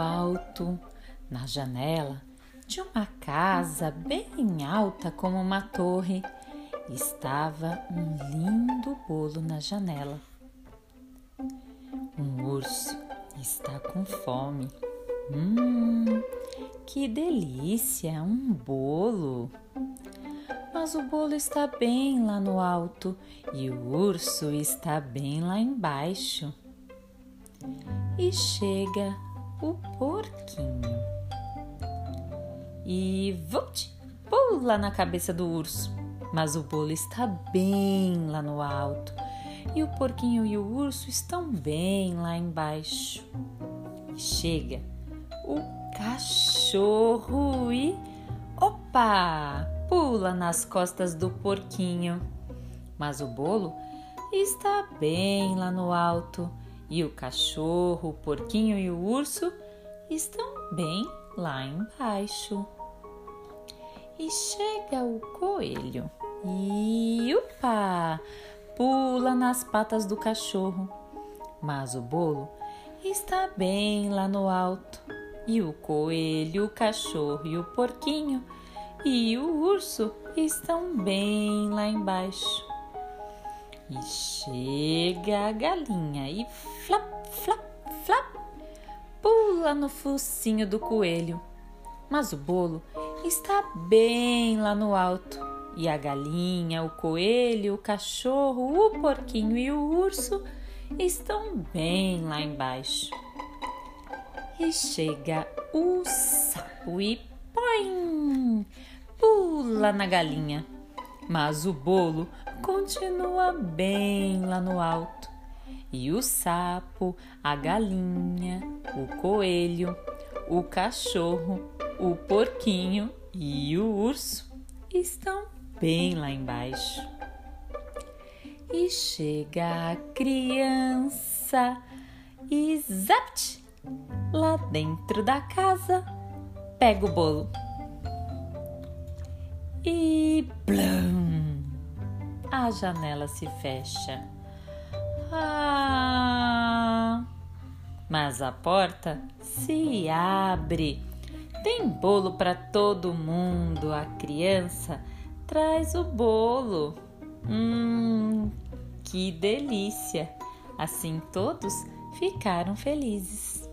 alto, na janela de uma casa bem alta como uma torre, estava um lindo bolo na janela. Um urso está com fome. Hum, que delícia! Um bolo! Mas o bolo está bem lá no alto e o urso está bem lá embaixo. E chega o porquinho. E vult, pula na cabeça do urso. Mas o bolo está bem lá no alto e o porquinho e o urso estão bem lá embaixo. E chega o cachorro e opa! Pula nas costas do porquinho. Mas o bolo está bem lá no alto e o cachorro, o porquinho e o urso estão bem lá embaixo. E chega o coelho e upa! Pula nas patas do cachorro. Mas o bolo está bem lá no alto. E o coelho, o cachorro e o porquinho e o urso estão bem lá embaixo. E chega a galinha e flap, flap, flap, pula no focinho do coelho. Mas o bolo está bem lá no alto. E a galinha, o coelho, o cachorro, o porquinho e o urso estão bem lá embaixo. E chega o sapo e põe, pula na galinha. Mas o bolo continua bem lá no alto. E o sapo, a galinha, o coelho, o cachorro, o porquinho e o urso estão bem lá embaixo. E chega a criança e zapt! Lá dentro da casa, pega o bolo. E blum! A janela se fecha. Ah! Mas a porta se abre. Tem bolo para todo mundo. A criança traz o bolo. Hum, que delícia! Assim todos ficaram felizes.